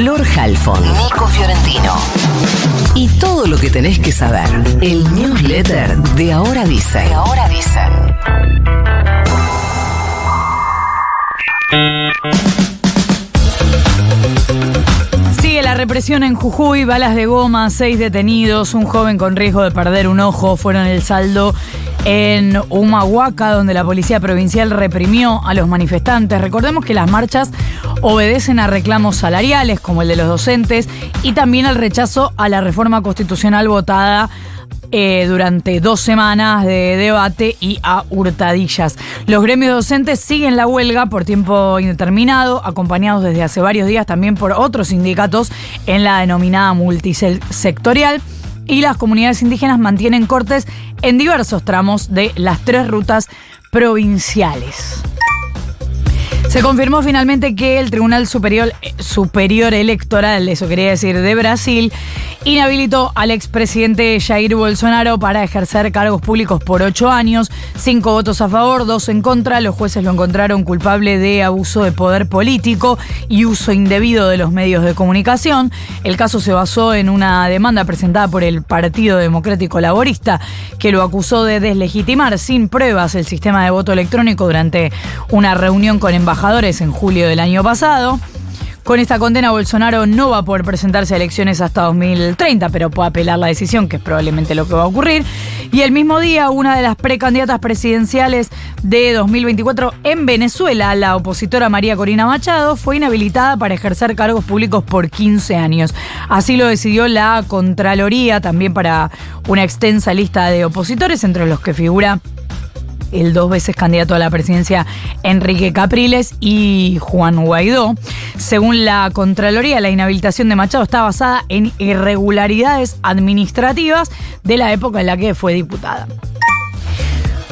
Flor Halfon, Nico Fiorentino. Y todo lo que tenés que saber. El newsletter de Ahora Dicen. De Ahora Dicen. Sigue la represión en Jujuy, balas de goma, seis detenidos, un joven con riesgo de perder un ojo fueron el saldo en Humahuaca, donde la policía provincial reprimió a los manifestantes. Recordemos que las marchas obedecen a reclamos salariales, como el de los docentes, y también al rechazo a la reforma constitucional votada eh, durante dos semanas de debate y a hurtadillas. Los gremios docentes siguen la huelga por tiempo indeterminado, acompañados desde hace varios días también por otros sindicatos en la denominada multisectorial. Y las comunidades indígenas mantienen cortes en diversos tramos de las tres rutas provinciales. Se confirmó finalmente que el Tribunal Superior, Superior Electoral, eso quería decir, de Brasil, inhabilitó al expresidente Jair Bolsonaro para ejercer cargos públicos por ocho años, cinco votos a favor, dos en contra. Los jueces lo encontraron culpable de abuso de poder político y uso indebido de los medios de comunicación. El caso se basó en una demanda presentada por el Partido Democrático Laborista, que lo acusó de deslegitimar sin pruebas el sistema de voto electrónico durante una reunión con embajadores en julio del año pasado. Con esta condena, Bolsonaro no va a poder presentarse a elecciones hasta 2030, pero puede apelar la decisión, que es probablemente lo que va a ocurrir. Y el mismo día, una de las precandidatas presidenciales de 2024 en Venezuela, la opositora María Corina Machado, fue inhabilitada para ejercer cargos públicos por 15 años. Así lo decidió la Contraloría, también para una extensa lista de opositores, entre los que figura el dos veces candidato a la presidencia Enrique Capriles y Juan Guaidó. Según la Contraloría, la inhabilitación de Machado está basada en irregularidades administrativas de la época en la que fue diputada.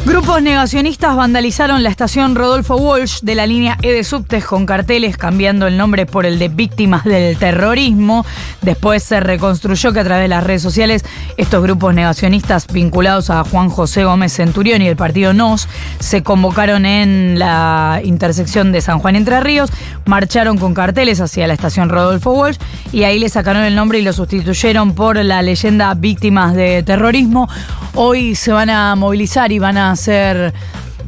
Grupos negacionistas vandalizaron la estación Rodolfo Walsh de la línea E de subtes con carteles cambiando el nombre por el de víctimas del terrorismo. Después se reconstruyó que a través de las redes sociales estos grupos negacionistas vinculados a Juan José Gómez Centurión y el partido NOS se convocaron en la intersección de San Juan Entre Ríos, marcharon con carteles hacia la estación Rodolfo Walsh y ahí le sacaron el nombre y lo sustituyeron por la leyenda víctimas de terrorismo. Hoy se van a movilizar y van a hacer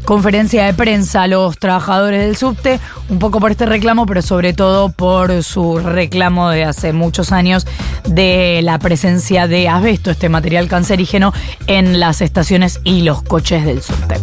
conferencia de prensa a los trabajadores del subte, un poco por este reclamo, pero sobre todo por su reclamo de hace muchos años de la presencia de asbesto, este material cancerígeno, en las estaciones y los coches del subte.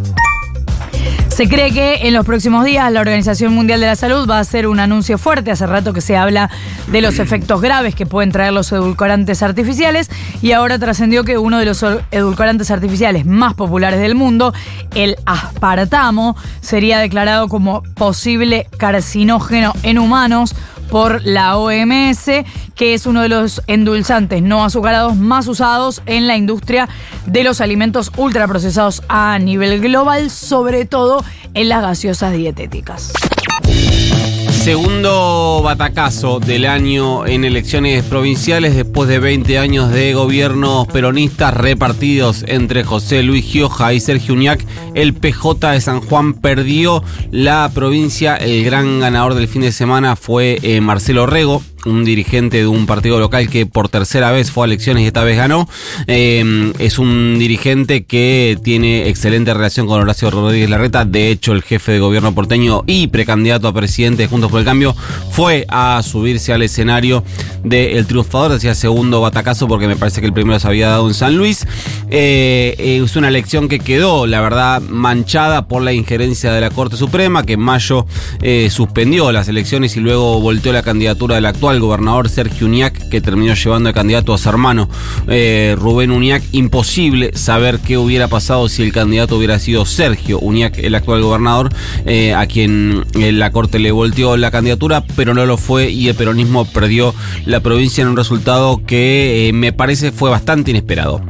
Se cree que en los próximos días la Organización Mundial de la Salud va a hacer un anuncio fuerte. Hace rato que se habla de los efectos graves que pueden traer los edulcorantes artificiales y ahora trascendió que uno de los edulcorantes artificiales más populares del mundo, el aspartamo, sería declarado como posible carcinógeno en humanos por la OMS, que es uno de los endulzantes no azucarados más usados en la industria de los alimentos ultraprocesados a nivel global, sobre todo en las gaseosas dietéticas. Segundo batacazo del año en elecciones provinciales después de 20 años de gobiernos peronistas repartidos entre José Luis Gioja y Sergio Uñac. El PJ de San Juan perdió la provincia. El gran ganador del fin de semana fue eh, Marcelo Rego un dirigente de un partido local que por tercera vez fue a elecciones y esta vez ganó. Eh, es un dirigente que tiene excelente relación con Horacio Rodríguez Larreta. De hecho, el jefe de gobierno porteño y precandidato a presidente de Juntos por el Cambio fue a subirse al escenario del triunfador. Decía segundo batacazo porque me parece que el primero se había dado en San Luis. Eh, es una elección que quedó, la verdad, manchada por la injerencia de la Corte Suprema, que en mayo eh, suspendió las elecciones y luego volteó la candidatura del actual el gobernador Sergio Uñac, que terminó llevando de candidato a su hermano eh, Rubén Uñac. Imposible saber qué hubiera pasado si el candidato hubiera sido Sergio Uñac, el actual gobernador, eh, a quien eh, la corte le volteó la candidatura, pero no lo fue y el peronismo perdió la provincia en un resultado que me parece fue bastante inesperado.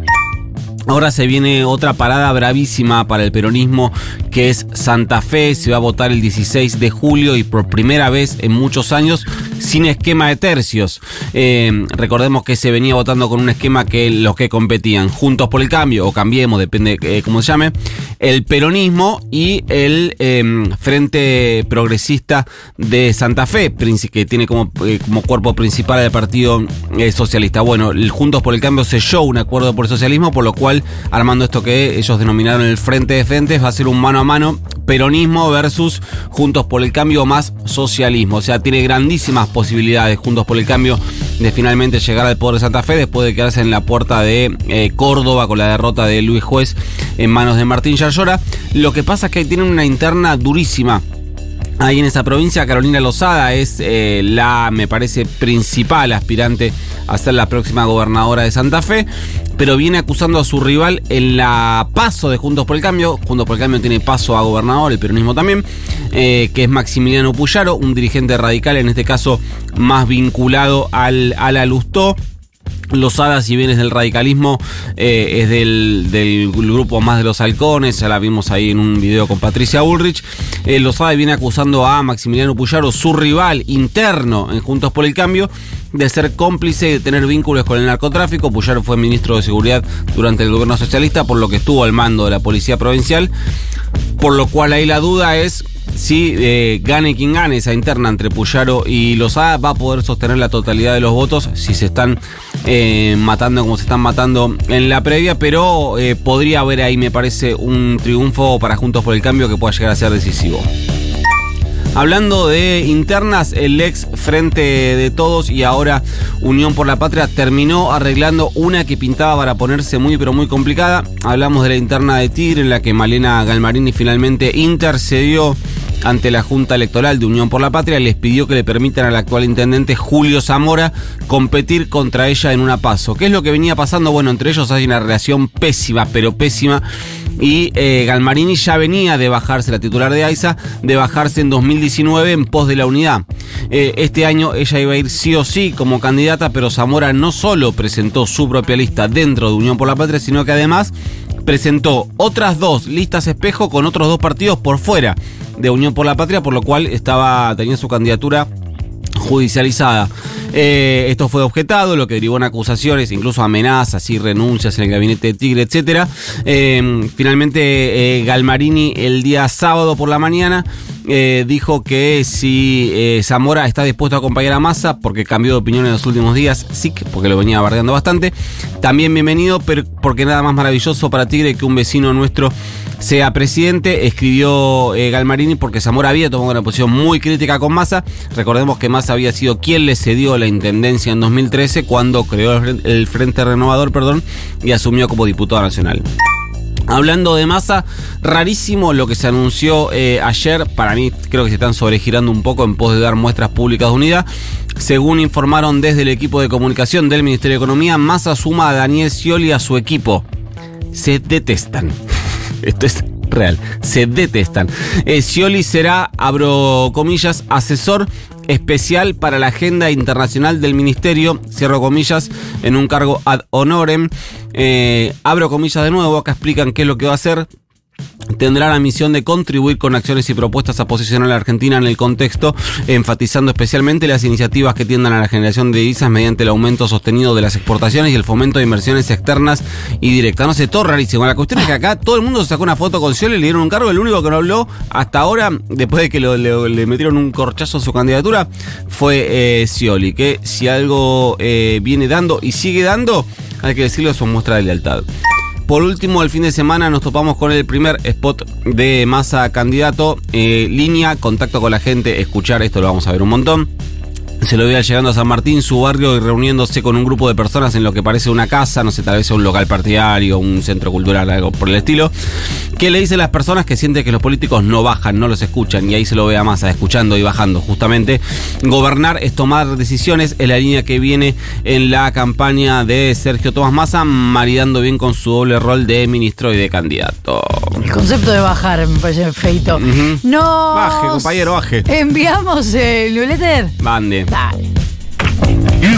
Ahora se viene otra parada bravísima para el peronismo que es Santa Fe. Se va a votar el 16 de julio y por primera vez en muchos años sin esquema de tercios. Eh, recordemos que se venía votando con un esquema que los que competían, Juntos por el Cambio o Cambiemos, depende eh, cómo se llame, el peronismo y el em, Frente Progresista de Santa Fe, que tiene como, eh, como cuerpo principal el Partido eh, Socialista. Bueno, el Juntos por el Cambio selló un acuerdo por el socialismo, por lo cual, armando esto que ellos denominaron el Frente de Frentes, va a ser un mano a mano peronismo versus Juntos por el Cambio más socialismo. O sea, tiene grandísimas posibilidades Juntos por el Cambio de finalmente llegar al poder de Santa Fe después de quedarse en la puerta de eh, Córdoba con la derrota de Luis Juez en manos de Martín Yarlora. Lo que pasa es que tienen una interna durísima. Ahí en esa provincia, Carolina Lozada es eh, la, me parece, principal aspirante a ser la próxima gobernadora de Santa Fe, pero viene acusando a su rival en la paso de Juntos por el Cambio. Juntos por el Cambio tiene paso a gobernador, el peronismo también, eh, que es Maximiliano Puyaro, un dirigente radical, en este caso más vinculado al, a la Lustó. Lozada, si bien es del radicalismo, eh, es del, del, grupo más de los halcones, ya la vimos ahí en un video con Patricia Ulrich. Eh, Lozada viene acusando a Maximiliano Puyaro, su rival interno en Juntos por el Cambio, de ser cómplice de tener vínculos con el narcotráfico. Puyaro fue ministro de Seguridad durante el gobierno socialista, por lo que estuvo al mando de la Policía Provincial. Por lo cual ahí la duda es si eh, gane quien gane esa interna entre Puyaro y Lozada, va a poder sostener la totalidad de los votos si se están eh, matando como se están matando en la previa, pero eh, podría haber ahí, me parece, un triunfo para Juntos por el Cambio que pueda llegar a ser decisivo. Hablando de internas, el ex Frente de Todos y ahora Unión por la Patria terminó arreglando una que pintaba para ponerse muy pero muy complicada. Hablamos de la interna de Tigre en la que Malena Galmarini finalmente intercedió ante la Junta Electoral de Unión por la Patria, les pidió que le permitan al actual intendente Julio Zamora competir contra ella en una paso. ¿Qué es lo que venía pasando? Bueno, entre ellos hay una relación pésima, pero pésima. Y eh, Galmarini ya venía de bajarse, la titular de AISA, de bajarse en 2019 en pos de la unidad. Eh, este año ella iba a ir sí o sí como candidata, pero Zamora no solo presentó su propia lista dentro de Unión por la Patria, sino que además presentó otras dos listas espejo con otros dos partidos por fuera de Unión por la Patria, por lo cual estaba tenía su candidatura judicializada. Eh, esto fue objetado, lo que derivó en acusaciones, incluso amenazas y renuncias en el gabinete de Tigre, etc. Eh, finalmente, eh, Galmarini el día sábado por la mañana dijo que si Zamora está dispuesto a acompañar a Massa, porque cambió de opinión en los últimos días, sí, porque lo venía bardeando bastante, también bienvenido, pero porque nada más maravilloso para Tigre que un vecino nuestro sea presidente, escribió eh, Galmarini porque Zamora había tomado una posición muy crítica con Massa. Recordemos que Massa había sido quien le cedió la intendencia en 2013 cuando creó el Frente Renovador, perdón, y asumió como diputado nacional. Hablando de masa, rarísimo lo que se anunció eh, ayer. Para mí, creo que se están sobregirando un poco en pos de dar muestras públicas de unidad. Según informaron desde el equipo de comunicación del Ministerio de Economía, Massa suma a Daniel Scioli a su equipo. Se detestan. Esto es real. Se detestan. Eh, Scioli será, abro comillas, asesor especial para la agenda internacional del ministerio, cierro comillas, en un cargo ad honorem. Eh, abro comillas de nuevo, acá explican qué es lo que va a hacer tendrá la misión de contribuir con acciones y propuestas a posicionar a la Argentina en el contexto, enfatizando especialmente las iniciativas que tiendan a la generación de divisas mediante el aumento sostenido de las exportaciones y el fomento de inversiones externas y directas. No sé, todo rarísimo. La cuestión es que acá todo el mundo sacó una foto con Scioli, le dieron un cargo, el único que no habló hasta ahora, después de que le, metieron un corchazo a su candidatura, fue eh, Scioli, que si algo eh, viene dando y sigue dando, hay que decirlo, son muestra de lealtad. Por último, el fin de semana nos topamos con el primer spot de masa candidato. Eh, línea, contacto con la gente, escuchar, esto lo vamos a ver un montón. Se lo veía llegando a San Martín, su barrio, y reuniéndose con un grupo de personas en lo que parece una casa, no sé, tal vez un local partidario, un centro cultural, algo por el estilo. ¿Qué le dicen las personas que sienten que los políticos no bajan, no los escuchan? Y ahí se lo ve a Massa, escuchando y bajando, justamente. Gobernar es tomar decisiones, es la línea que viene en la campaña de Sergio Tomás Massa, maridando bien con su doble rol de ministro y de candidato. El concepto de bajar me parece feito. Uh -huh. No. Baje, compañero, baje. Enviamos el newsletter. that. You got